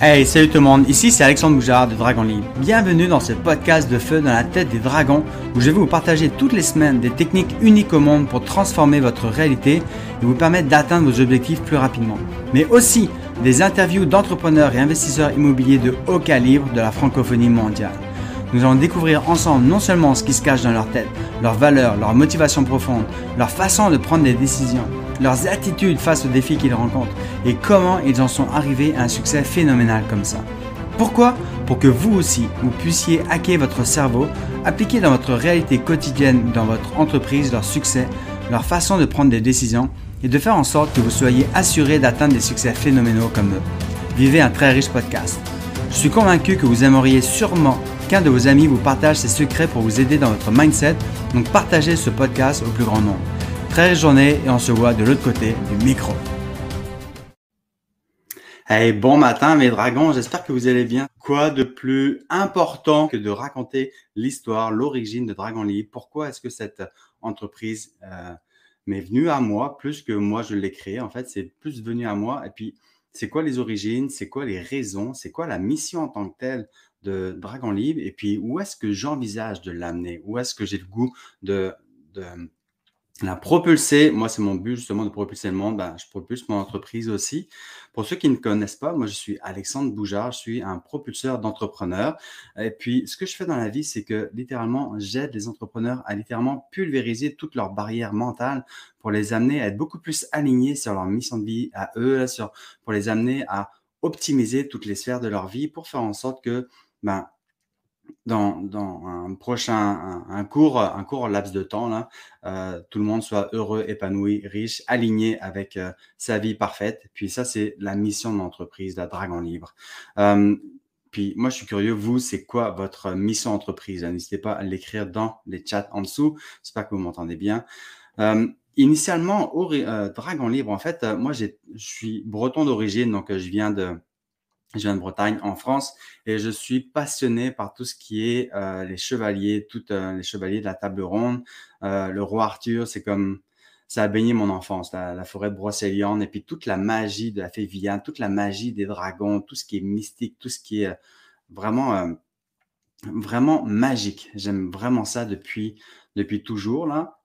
Hey, salut tout le monde, ici c'est Alexandre Boujard de Dragon Libre. Bienvenue dans ce podcast de feu dans la tête des dragons où je vais vous partager toutes les semaines des techniques uniques au monde pour transformer votre réalité et vous permettre d'atteindre vos objectifs plus rapidement. Mais aussi des interviews d'entrepreneurs et investisseurs immobiliers de haut calibre de la francophonie mondiale. Nous allons découvrir ensemble non seulement ce qui se cache dans leur tête, leurs valeurs, leurs motivations profondes, leur façon de prendre des décisions, leurs attitudes face aux défis qu'ils rencontrent et comment ils en sont arrivés à un succès phénoménal comme ça. Pourquoi? Pour que vous aussi, vous puissiez hacker votre cerveau, appliquer dans votre réalité quotidienne, dans votre entreprise, leur succès, leur façon de prendre des décisions et de faire en sorte que vous soyez assuré d'atteindre des succès phénoménaux comme eux. Vivez un très riche podcast. Je suis convaincu que vous aimeriez sûrement qu'un de vos amis vous partage ses secrets pour vous aider dans votre mindset, donc partagez ce podcast au plus grand nombre. Très riche journée et on se voit de l'autre côté du micro. Hey, bon matin mes dragons, j'espère que vous allez bien. Quoi de plus important que de raconter l'histoire, l'origine de Dragon Libre Pourquoi est-ce que cette entreprise euh, m'est venue à moi plus que moi je l'ai créée? En fait, c'est plus venu à moi. Et puis, c'est quoi les origines? C'est quoi les raisons? C'est quoi la mission en tant que telle de Dragon Libre Et puis, où est-ce que j'envisage de l'amener? Où est-ce que j'ai le goût de, de la propulser, moi c'est mon but justement de propulser le monde, ben, je propulse mon entreprise aussi. Pour ceux qui ne connaissent pas, moi je suis Alexandre Boujard, je suis un propulseur d'entrepreneurs. Et puis ce que je fais dans la vie, c'est que littéralement j'aide les entrepreneurs à littéralement pulvériser toutes leurs barrières mentales pour les amener à être beaucoup plus alignés sur leur mission de vie, à eux, sur, pour les amener à optimiser toutes les sphères de leur vie pour faire en sorte que ben, dans, un prochain, un, court, un court laps de temps, là, euh, tout le monde soit heureux, épanoui, riche, aligné avec euh, sa vie parfaite. Puis ça, c'est la mission de l'entreprise, la Dragon Libre. Euh, puis moi, je suis curieux, vous, c'est quoi votre mission entreprise? N'hésitez pas à l'écrire dans les chats en dessous. J'espère que vous m'entendez bien. initialement, au Dragon Libre, en fait, moi, je suis breton d'origine, donc je viens de je viens de Bretagne, en France, et je suis passionné par tout ce qui est euh, les chevaliers, toutes euh, les chevaliers de la table ronde. Euh, le roi Arthur, c'est comme ça a baigné mon enfance, la, forêt de Brocéliande, et puis toute la magie de la fée toute la magie des dragons, tout ce qui est mystique, tout ce qui est vraiment, vraiment magique. J'aime vraiment ça depuis, depuis toujours là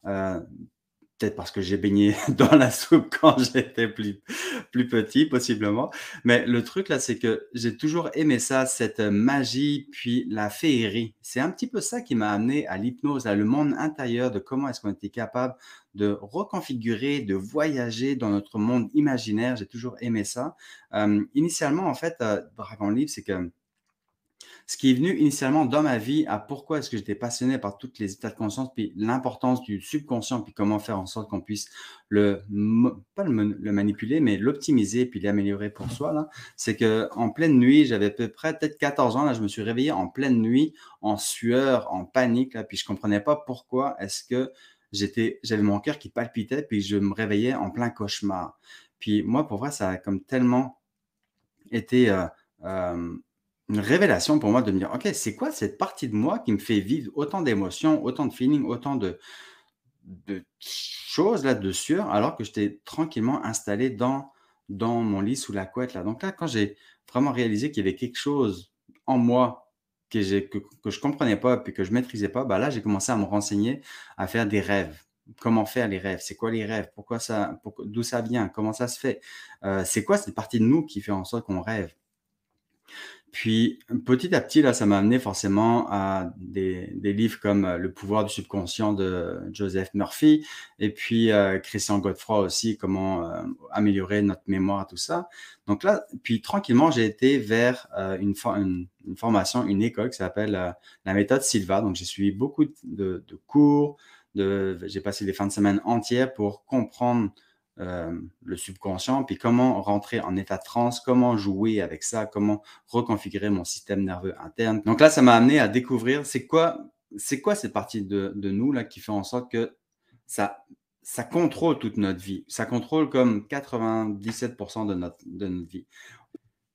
peut-être parce que j'ai baigné dans la soupe quand j'étais plus, plus petit, possiblement. Mais le truc là, c'est que j'ai toujours aimé ça, cette magie, puis la féerie. C'est un petit peu ça qui m'a amené à l'hypnose, à le monde intérieur, de comment est-ce qu'on était capable de reconfigurer, de voyager dans notre monde imaginaire. J'ai toujours aimé ça. Euh, initialement, en fait, euh, Dragon Libre, c'est que ce qui est venu initialement dans ma vie à pourquoi est-ce que j'étais passionné par toutes les états de conscience, puis l'importance du subconscient, puis comment faire en sorte qu'on puisse le, pas le, manipuler, mais l'optimiser, puis l'améliorer pour soi, là, c'est que en pleine nuit, j'avais à peu près peut-être 14 ans, là, je me suis réveillé en pleine nuit, en sueur, en panique, là, puis je comprenais pas pourquoi est-ce que j'étais, j'avais mon cœur qui palpitait, puis je me réveillais en plein cauchemar. Puis moi, pour vrai, ça a comme tellement été euh, euh, une révélation pour moi de me dire, OK, c'est quoi cette partie de moi qui me fait vivre autant d'émotions, autant de feelings, autant de, choses là, de sueur, alors que j'étais tranquillement installé dans, dans mon lit sous la couette. Là? Donc là, quand j'ai vraiment réalisé qu'il y avait quelque chose en moi que, que, que je ne comprenais pas puis que je ne maîtrisais pas, bah là, j'ai commencé à me renseigner, à faire des rêves. Comment faire les rêves? C'est quoi les rêves? Pourquoi ça D'où ça vient? Comment ça se fait? Euh, C'est quoi cette partie de nous qui fait en sorte qu'on rêve? Puis petit à petit, là, ça m'a amené forcément à des, livres comme euh, Le pouvoir du subconscient de Joseph Murphy et puis euh, Christian Godefroy aussi, comment euh, améliorer notre mémoire, tout ça. Donc là, puis tranquillement, j'ai été vers une, formation, une école qui s'appelle la méthode Silva. Donc j'ai suivi beaucoup de, cours, j'ai passé des fins de semaine entières pour comprendre euh, le subconscient, puis comment rentrer en état de transe, comment jouer avec ça, comment reconfigurer mon système nerveux interne. Donc là, ça m'a amené à découvrir c'est quoi, c'est quoi cette partie de, de, nous là qui fait en sorte que ça, ça contrôle toute notre vie. Ça contrôle comme 97% de notre, de notre vie.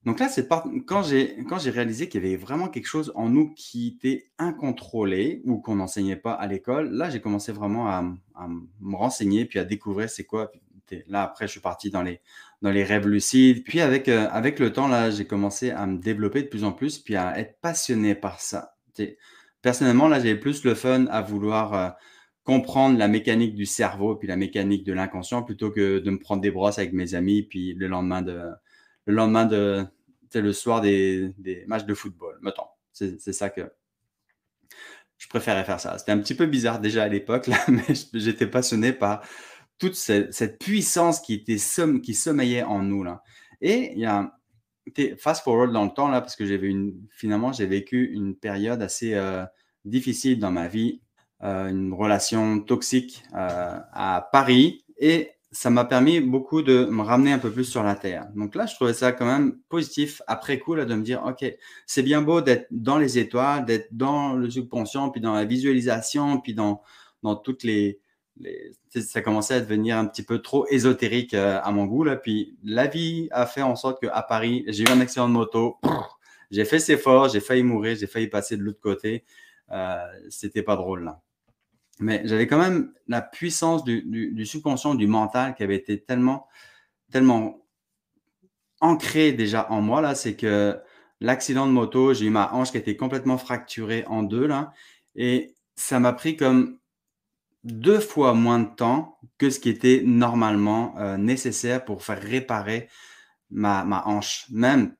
Donc là, c'est quand j'ai quand j'ai réalisé qu'il y avait vraiment quelque chose en nous qui était incontrôlé ou qu'on n'enseignait pas à l'école. Là, j'ai commencé vraiment à, à, me renseigner puis à découvrir c'est quoi là, après, je suis parti dans les, dans les rêves lucides. Puis avec, euh, avec le temps, là, j'ai commencé à me développer de plus en plus, puis à être passionné par ça. Personnellement, là, j'ai plus le fun à vouloir euh, comprendre la mécanique du cerveau, puis la mécanique de l'inconscient, plutôt que de me prendre des brosses avec mes amis, puis le lendemain de, le lendemain de, le soir des, des matchs de football, mettons. C'est ça que je préférais faire ça. C'était un petit peu bizarre déjà à l'époque, là, mais j'étais passionné par toute cette, puissance qui était qui sommeillait en nous là. Et il y a fast forward dans le temps là parce que une finalement j'ai vécu une période assez euh, difficile dans ma vie, euh, une relation toxique euh, à Paris et ça m'a permis beaucoup de me ramener un peu plus sur la terre. Donc là, je trouvais ça quand même positif après coup là, de me dire, OK, c'est bien beau d'être dans les étoiles, d'être dans le subconscient, puis dans la visualisation, puis dans, dans toutes les, ça commençait à devenir un petit peu trop ésotérique euh, à mon goût. Là. Puis la vie a fait en sorte qu'à Paris, j'ai eu un accident de moto. J'ai fait ses efforts, j'ai failli mourir, j'ai failli passer de l'autre côté. Euh, C'était pas drôle là. Mais j'avais quand même la puissance du, du, subconscient, du mental qui avait été tellement, tellement ancré déjà en moi là. C'est que l'accident de moto, j'ai eu ma hanche qui était complètement fracturée en deux là. Et ça m'a pris comme deux fois moins de temps que ce qui était normalement euh, nécessaire pour faire réparer ma, ma, hanche. Même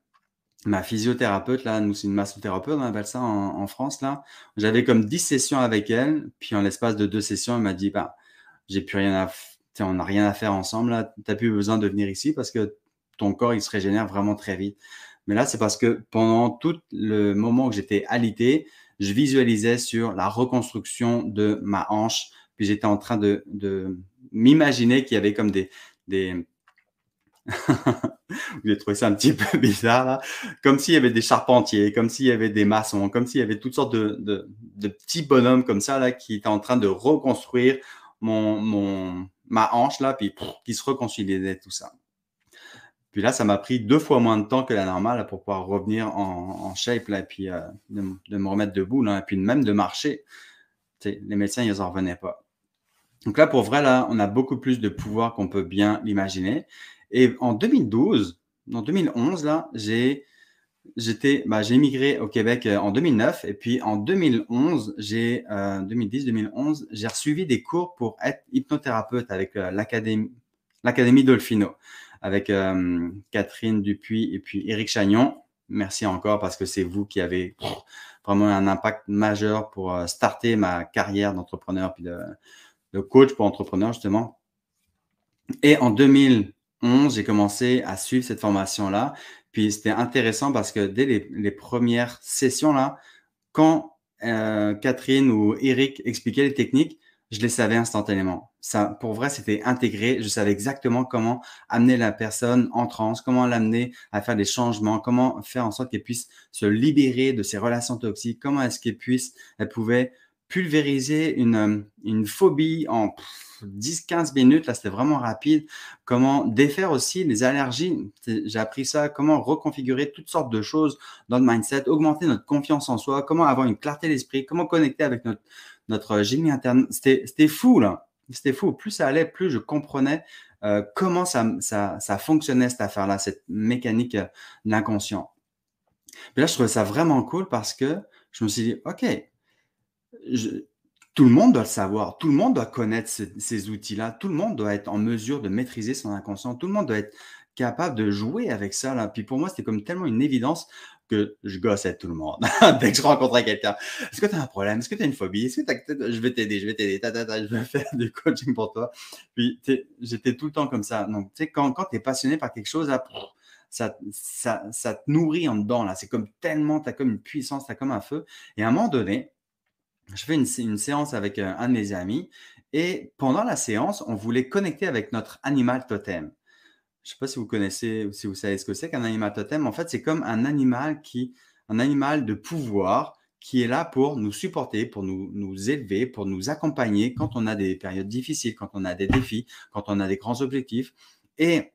ma physiothérapeute, là, nous, c'est une massothérapeute, on appelle ça en, France, là. J'avais comme 10 sessions avec elle, puis en l'espace de deux sessions, elle m'a dit, bah, j'ai plus rien à, on n'a rien à faire ensemble, là. T'as plus besoin de venir ici parce que ton corps, il se régénère vraiment très vite. Mais là, c'est parce que pendant tout le moment où j'étais alité, je visualisais sur la reconstruction de ma hanche, puis j'étais en train de, m'imaginer qu'il y avait comme des... des... Vous avez trouvé ça un petit peu bizarre, là. Comme s'il y avait des charpentiers, comme s'il y avait des maçons, comme s'il y avait toutes sortes de, petits bonhommes comme ça, là, qui étaient en train de reconstruire mon, mon, ma hanche, là, puis qui se réconciliaient tout ça. Puis là, ça m'a pris deux fois moins de temps que la normale pour pouvoir revenir en, shape, là, et puis euh, de, me remettre debout, là, et puis même de marcher. les médecins, ils n'en revenaient pas. Donc là, pour vrai, là, on a beaucoup plus de pouvoir qu'on peut bien l'imaginer. Et en 2012, en 2011, là, j'ai j'étais bah, j'ai immigré au Québec euh, en 2009 et puis en 2011 j'ai 2010 2011 j'ai reçu des cours pour être hypnothérapeute avec euh, l'académie l'académie Dolfino avec euh, Catherine Dupuis et puis Éric Chagnon merci encore parce que c'est vous qui avez vraiment un impact majeur pour starter ma carrière d'entrepreneur puis de le coach pour entrepreneurs, justement. Et en 2011, j'ai commencé à suivre cette formation-là. Puis c'était intéressant parce que dès les, premières sessions-là, quand euh, Catherine ou Eric expliquaient les techniques, je les savais instantanément. Ça, pour vrai, c'était intégré. Je savais exactement comment amener la personne en transe, comment l'amener à faire des changements, comment faire en sorte qu'elle puisse se libérer de ses relations toxiques, comment est-ce qu'elle puisse, elle pouvait pulvériser une, euh, une phobie en 10-15 minutes. Là, c'était vraiment rapide. Comment défaire aussi les allergies? J'ai appris ça. Comment reconfigurer toutes sortes de choses dans le mindset, augmenter notre confiance en soi, comment avoir une clarté d'esprit, comment connecter avec notre, notre génie interne? C'était fou, là. C'était fou. Plus ça allait, plus je comprenais euh, comment ça, ça, ça, fonctionnait, cette affaire-là, cette mécanique euh, de là, je trouvais ça vraiment cool parce que je me suis dit, OK, tout le monde doit le savoir, tout le monde doit connaître ces outils-là, tout le monde doit être en mesure de maîtriser son inconscient, tout le monde doit être capable de jouer avec ça. Là. Puis pour moi, c'était comme tellement une évidence que je gossais tout le monde dès que je rencontrais quelqu'un. Est-ce que tu as un problème? Est-ce que tu as une phobie? Est-ce que je vais t'aider, je vais t'aider, je vais faire du coaching pour toi. Puis j'étais tout le temps comme ça. Donc, tu sais, quand, quand tu es passionné par quelque chose, ça, ça, ça, te nourrit en dedans. là. C'est comme tellement, tu as comme une puissance, tu as comme un feu. Et à un moment donné, je fais une, séance avec euh, un, de mes amis et pendant la séance, on voulait connecter avec notre animal totem. Je ne sais pas si vous connaissez ou si vous savez ce que c'est qu'un animal totem. En fait, c'est comme un animal qui, un animal de pouvoir qui est là pour nous supporter, pour nous, nous élever, pour nous accompagner quand on a des périodes difficiles, quand on a des défis, quand on a des grands objectifs. Et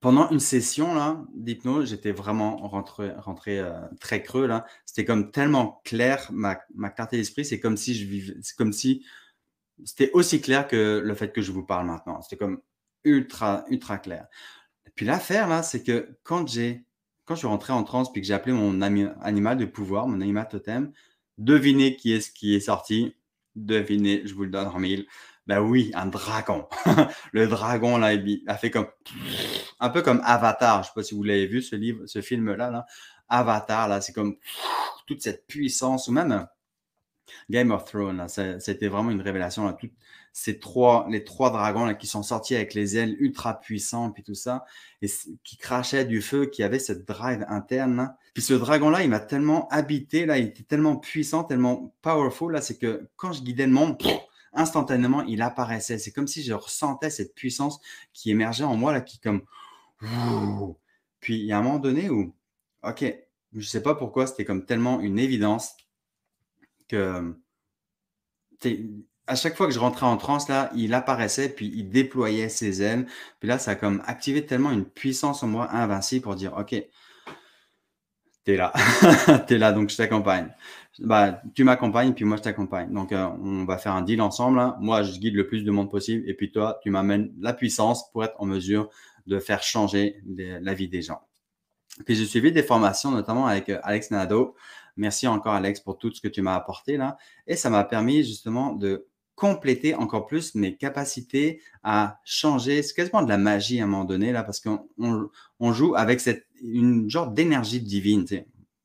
pendant une session là d'hypnose, j'étais vraiment rentré, euh, très creux là. C'était comme tellement clair ma, ma clarté d'esprit. C'est comme si je vivais, comme si c'était aussi clair que le fait que je vous parle maintenant. C'était comme ultra ultra clair. Puis l'affaire, là, c'est que quand j'ai, quand je suis rentré en transe, puis que j'ai appelé mon animal de pouvoir, mon animal totem, devinez qui est ce qui est sorti? Devinez, je vous le donne en mille. Ben oui, un dragon. le dragon, là, il a fait comme. Un peu comme Avatar. Je ne sais pas si vous l'avez vu, ce livre, ce film-là. Là. Avatar, là, c'est comme toute cette puissance, ou même Game of Thrones, c'était vraiment une révélation. Là, ces trois, les trois dragons là, qui sont sortis avec les ailes ultra puissantes, puis tout ça, et qui crachaient du feu, qui avaient cette drive interne. Puis ce dragon-là, il m'a tellement habité, là, il était tellement puissant, tellement powerful, là, c'est que quand je guidais le monde, instantanément, il apparaissait. C'est comme si je ressentais cette puissance qui émergeait en moi, là, qui comme... Puis il y a un moment donné où, ok, je sais pas pourquoi, c'était comme tellement une évidence que à chaque fois que je rentrais en transe, là, il apparaissait, puis il déployait ses ailes. Puis là, ça a comme activé tellement une puissance en moi invincible pour dire, OK, t'es là, t'es là, donc je t'accompagne bah, tu m'accompagnes, puis moi, je t'accompagne. Donc, euh, on va faire un deal ensemble. Hein. Moi, je guide le plus de monde possible. Et puis, toi, tu m'amènes la puissance pour être en mesure de faire changer la vie des gens. Puis, j'ai suivi des formations, notamment avec euh, Alex Nado. Merci encore, Alex, pour tout ce que tu m'as apporté là. Et ça m'a permis justement de compléter encore plus mes capacités à changer. C'est quasiment de la magie à un moment donné là, parce qu'on on, joue avec cette, une genre d'énergie divine.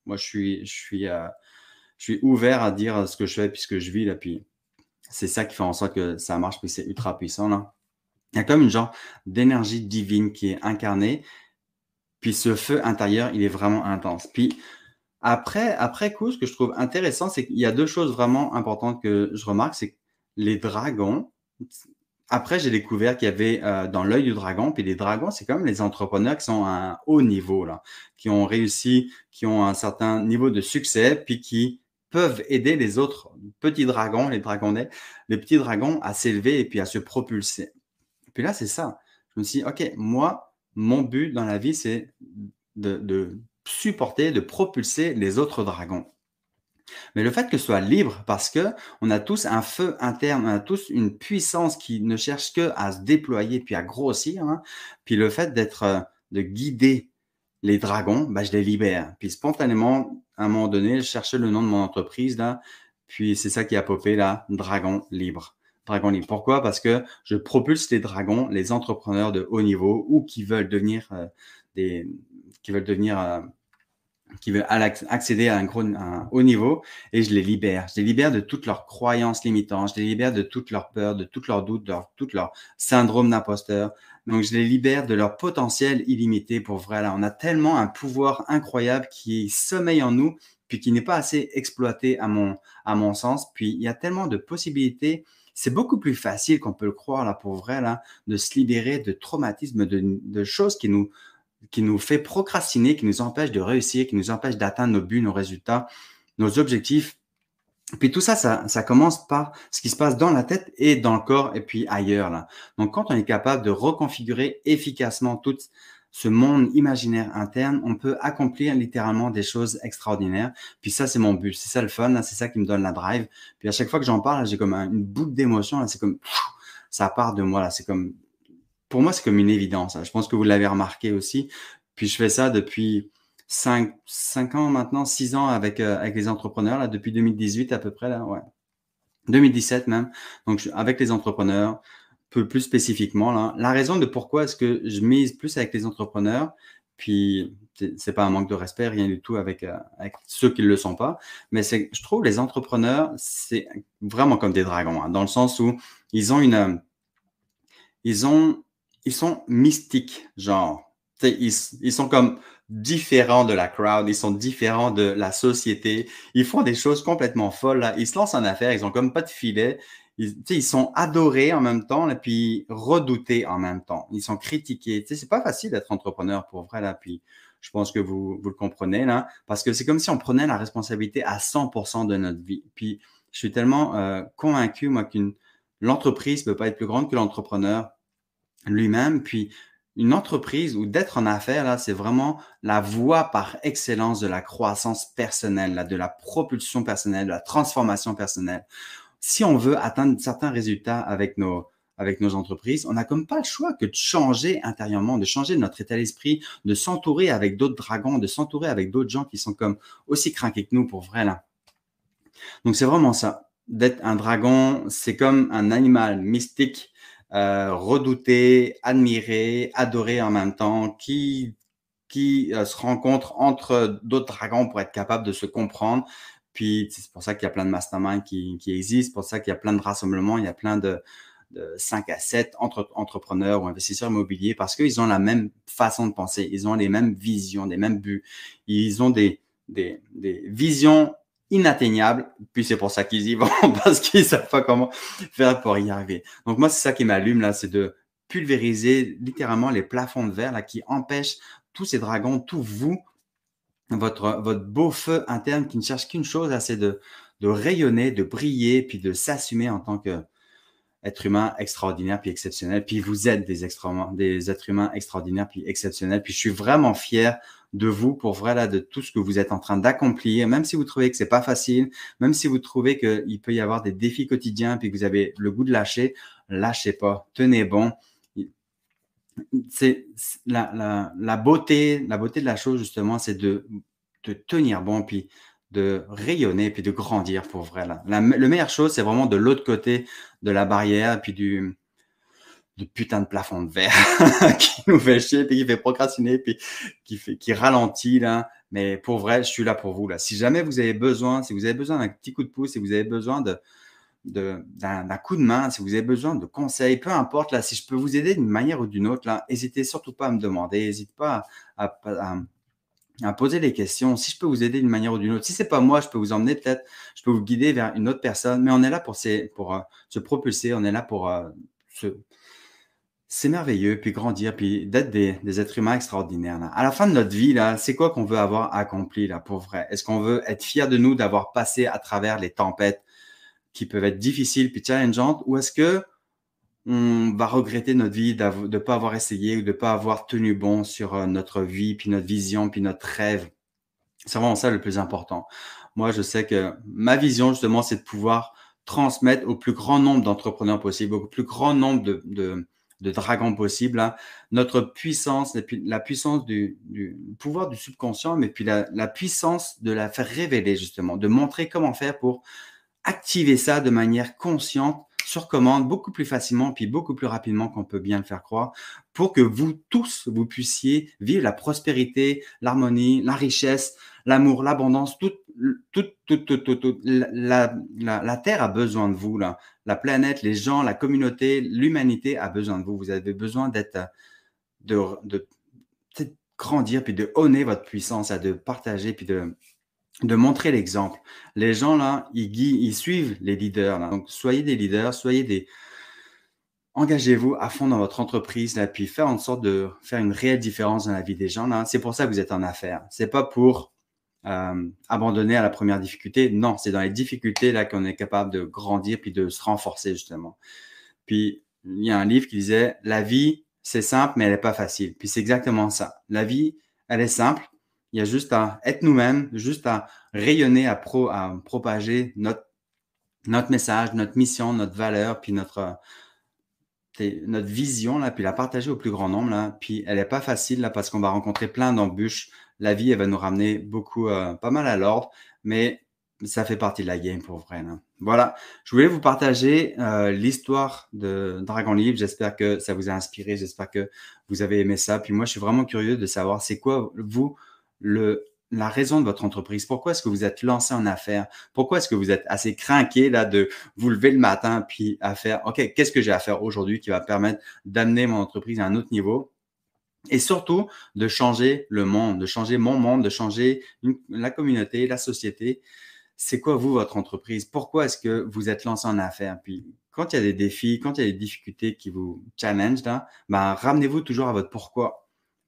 Moi, je suis, je suis euh, je suis ouvert à dire ce que je fais puisque je vis là. Puis c'est ça qui fait en sorte que ça marche, puis c'est ultra puissant là. Il y a comme une genre d'énergie divine qui est incarnée. Puis ce feu intérieur, il est vraiment intense. Puis après, après coup, ce que je trouve intéressant, c'est qu'il y a deux choses vraiment importantes que je remarque, c'est que les dragons, après, j'ai découvert qu'il y avait euh, dans l'œil du dragon, puis les dragons, c'est comme les entrepreneurs qui sont à un haut niveau, là, qui ont réussi, qui ont un certain niveau de succès, puis qui peuvent aider les autres petits dragons, les dragonnets, les petits dragons à s'élever et puis à se propulser. Puis là, c'est ça. Je me suis dit, OK, moi, mon but dans la vie, c'est de, supporter, de propulser les autres dragons. Mais le fait que ce soit libre, parce que on a tous un feu interne, on a tous une puissance qui ne cherche que à se déployer puis à grossir. Hein. Puis le fait d'être, euh, de guider les dragons, bah, je les libère. Puis spontanément, à un moment donné, je cherchais le nom de mon entreprise, là, puis c'est ça qui a popé, là, Dragon Libre. Dragon Libre. Pourquoi? Parce que je propulse les dragons, les entrepreneurs de haut niveau ou qui veulent devenir euh, des, qui veulent devenir, euh, qui veulent accéder à un, gros, un haut niveau et je les libère. Je les libère de toutes leurs croyances limitantes, je les libère de toutes leurs peurs, de toutes leurs doutes, de toutes leurs syndromes d'imposteur, donc, je les libère de leur potentiel illimité pour vrai. Là, on a tellement un pouvoir incroyable qui sommeille en nous, puis qui n'est pas assez exploité à mon, à mon sens. Puis, il y a tellement de possibilités. C'est beaucoup plus facile qu'on peut le croire, là, pour vrai, là, de se libérer de traumatismes, de, choses qui nous, qui nous fait procrastiner, qui nous empêchent de réussir, qui nous empêchent d'atteindre nos buts, nos résultats, nos objectifs. Puis tout ça, ça, ça, commence par ce qui se passe dans la tête et dans le corps et puis ailleurs. Là. Donc quand on est capable de reconfigurer efficacement tout ce monde imaginaire interne, on peut accomplir littéralement des choses extraordinaires. Puis ça, c'est mon but. C'est ça le fun. C'est ça qui me donne la drive. Puis à chaque fois que j'en parle, j'ai comme une boucle d'émotion. C'est comme ça part de moi. C'est comme pour moi, c'est comme une évidence. Je pense que vous l'avez remarqué aussi. Puis je fais ça depuis 5, 5 ans maintenant, 6 ans avec, euh, avec les entrepreneurs, là, depuis 2018 à peu près, là, ouais. 2017 même. Donc, avec les entrepreneurs, peu plus spécifiquement, là. La raison de pourquoi est-ce que je mise plus avec les entrepreneurs, puis c'est pas un manque de respect, rien du tout avec, euh, ceux qui ne le sont pas, mais c'est, je trouve les entrepreneurs, c'est vraiment comme des dragons, hein, dans le sens où ils ont une, ils ont, ils sont mystiques, genre, ils, ils sont comme différents de la crowd, ils sont différents de la société. Ils font des choses complètement folles. Là. Ils se lancent en affaires, ils ont comme pas de filet. Ils, sont adorés en même temps et puis redoutés en même temps. Ils sont critiqués. C'est pas facile d'être entrepreneur pour vrai là. Puis je pense que vous, vous le comprenez là, parce que c'est comme si on prenait la responsabilité à 100% de notre vie. Puis je suis tellement euh, convaincu moi qu'une l'entreprise peut pas être plus grande que l'entrepreneur lui-même. Puis une entreprise ou d'être en affaires, là, c'est vraiment la voie par excellence de la croissance personnelle, là, de la propulsion personnelle, de la transformation personnelle. Si on veut atteindre certains résultats avec nos, avec nos entreprises, on n'a comme pas le choix que de changer intérieurement, de changer notre état d'esprit, de s'entourer avec d'autres dragons, de s'entourer avec d'autres gens qui sont comme aussi craqués que nous pour vrai là. Donc c'est vraiment ça. D'être un dragon, c'est comme un animal mystique, euh, redouté, admiré, adoré en même temps, qui euh, se rencontre entre d'autres dragons pour être capable de se comprendre. Puis c'est pour ça qu'il y a plein de masterminds qui, qui existent, pour ça qu'il y a plein de rassemblements, il y a plein de, de 5 à 7 entre, entrepreneurs ou investisseurs immobiliers parce qu'ils ont la même façon de penser, ils ont les mêmes visions, des mêmes buts, ils ont des, des, des visions inatteignables, puis c'est pour ça qu'ils y vont, parce qu'ils savent pas comment faire pour y arriver. Donc moi, c'est ça qui m'allume là, c'est de pulvériser littéralement les plafonds de verre là, qui empêchent tous ces dragons, tout vous, votre, beau feu interne qui ne cherche qu'une chose, c'est de, rayonner, de briller, puis de s'assumer en tant que être humain extraordinaire puis exceptionnel. Puis vous êtes des, êtres humains extraordinaires puis exceptionnels. Puis je suis vraiment fier de vous pour vrai de tout ce que vous êtes en train d'accomplir, même si vous trouvez que c'est pas facile, même si vous trouvez qu'il peut y avoir des défis quotidiens puis que vous avez le goût de lâcher, lâchez pas, tenez bon c'est la, la, beauté, la beauté de la chose justement, c'est de, de, tenir bon, puis de rayonner, puis de grandir pour vrai. Là. La, le meilleure chose, c'est vraiment de l'autre côté de la barrière, puis du, du putain de plafond de verre qui nous fait chier, puis qui fait procrastiner, puis qui, fait, qui ralentit là. Mais pour vrai, je suis là pour vous là. Si jamais vous avez besoin, si vous avez besoin d'un petit coup de pouce, si vous avez besoin de, d'un coup de main, si vous avez besoin de conseils, peu importe, là, si je peux vous aider d'une manière ou d'une autre, là, n'hésitez surtout pas à me demander, n'hésitez pas à, poser des questions. Si je peux vous aider d'une manière ou d'une autre, si c'est pas moi, je peux vous emmener peut-être, je peux vous guider vers une autre personne, mais on est là pour, pour euh, se propulser, on est là pour euh, se, c'est merveilleux, puis grandir, puis d'être des, êtres humains extraordinaires. À la fin de notre vie, là, c'est quoi qu'on veut avoir accompli là pour vrai? Est-ce qu'on veut être fier de nous d'avoir passé à travers les tempêtes, qui peuvent être difficiles puis challengeantes, ou est-ce que on va regretter notre vie de ne pas avoir essayé ou de ne pas avoir tenu bon sur euh, notre vie, puis notre vision, puis notre rêve? C'est vraiment ça le plus important. Moi, je sais que ma vision, justement, c'est de pouvoir transmettre au plus grand nombre d'entrepreneurs possible, au plus grand nombre de, dragons possible, hein, notre puissance, la puissance du, pouvoir du subconscient, mais puis la puissance de la faire révéler, justement, de montrer comment faire pour activer ça de manière consciente sur commande beaucoup plus facilement puis beaucoup plus rapidement qu'on peut bien le faire croire pour que vous tous vous puissiez vivre la prospérité, l'harmonie, la richesse, l'amour, l'abondance, toute toute toute toute, la, la, la, terre a besoin de vous là, la planète, les gens, la communauté, l'humanité a besoin de vous. Vous avez besoin d'être de, de, de grandir puis de honner votre puissance, à de partager puis de de montrer l'exemple. Les gens là, ils, suivent les leaders. Donc, soyez des leaders, soyez des. Engagez-vous à fond dans votre entreprise là, puis faire en sorte de faire une réelle différence dans la vie des gens là. C'est pour ça que vous êtes en affaires. C'est pas pour euh, abandonner à la première difficulté. Non, c'est dans les difficultés là qu'on est capable de grandir puis de se renforcer justement. Puis il y a un livre qui disait la vie c'est simple mais elle est pas facile. Puis c'est exactement ça. La vie elle est simple il y a juste à être nous-mêmes, juste à rayonner, à, pro, à propager notre, notre message, notre mission, notre valeur, puis notre, notre vision, là, puis la partager au plus grand nombre. Là. Puis elle n'est pas facile là, parce qu'on va rencontrer plein d'embûches. La vie, elle va nous ramener beaucoup, euh, pas mal à l'ordre, mais ça fait partie de la game pour vrai. Là. Voilà, je voulais vous partager euh, l'histoire de Dragon Libre. J'espère que ça vous a inspiré, j'espère que vous avez aimé ça. Puis moi, je suis vraiment curieux de savoir c'est quoi, vous, la raison de votre entreprise. Pourquoi est-ce que vous êtes lancé en affaires? Pourquoi est-ce que vous êtes assez craqué là de vous lever le matin puis à faire, OK, qu'est-ce que j'ai à faire aujourd'hui qui va permettre d'amener mon entreprise à un autre niveau? Et surtout, de changer le monde, de changer mon monde, de changer la communauté, la société. C'est quoi, vous, votre entreprise? Pourquoi est-ce que vous êtes lancé en affaires? Puis, quand il y a des défis, quand il y a des difficultés qui vous challenge, ben, ramenez-vous toujours à votre pourquoi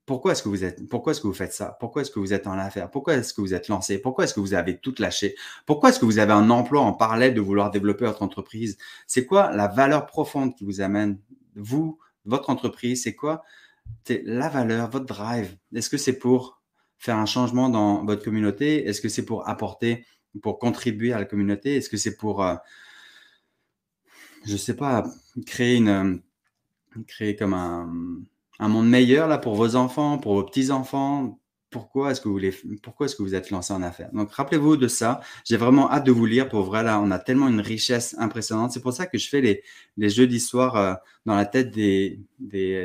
pourquoi est-ce que vous êtes, pourquoi est-ce que vous faites ça? Pourquoi est-ce que vous êtes en affaires? Pourquoi est-ce que vous êtes lancé? Pourquoi est-ce que vous avez tout lâché? Pourquoi est-ce que vous avez un emploi en parallèle de vouloir développer votre entreprise? C'est quoi la valeur profonde qui vous amène? Vous, votre entreprise, c'est quoi? C'est la valeur, votre drive. Est-ce que c'est pour faire un changement dans votre communauté? Est-ce que c'est pour apporter, pour contribuer à la communauté? Est-ce que c'est pour, euh, je sais pas, créer une, créer comme un, un monde meilleur là pour vos enfants, pour vos petits-enfants, pourquoi est-ce que vous voulez, pourquoi est-ce que vous êtes lancé en affaires? Donc rappelez-vous de ça. J'ai vraiment hâte de vous lire. Pour vrai là, on a tellement une richesse impressionnante. C'est pour ça que je fais les, les jeux d'histoire euh, dans la tête des,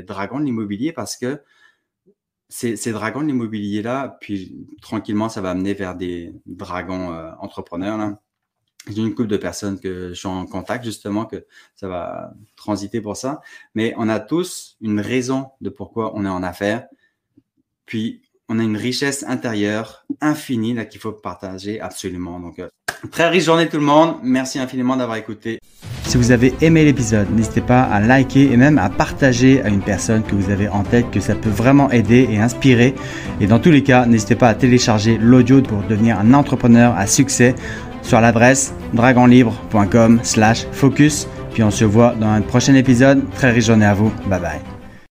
dragons de l'immobilier parce que ces, ces dragons de l'immobilier là, puis tranquillement, ça va amener vers des dragons euh, entrepreneurs là. J'ai une couple de personnes que je suis en contact justement que ça va transiter pour ça. Mais on a tous une raison de pourquoi on est en affaires. Puis on a une richesse intérieure infinie là qu'il faut partager absolument. Donc euh, très riche journée tout le monde. Merci infiniment d'avoir écouté. Si vous avez aimé l'épisode, n'hésitez pas à liker et même à partager à une personne que vous avez en tête que ça peut vraiment aider et inspirer. Et dans tous les cas, n'hésitez pas à télécharger l'audio pour devenir un entrepreneur à succès sur l'adresse dragonlibre.com/focus. Puis on se voit dans un prochain épisode. Très riche journée à vous. Bye bye.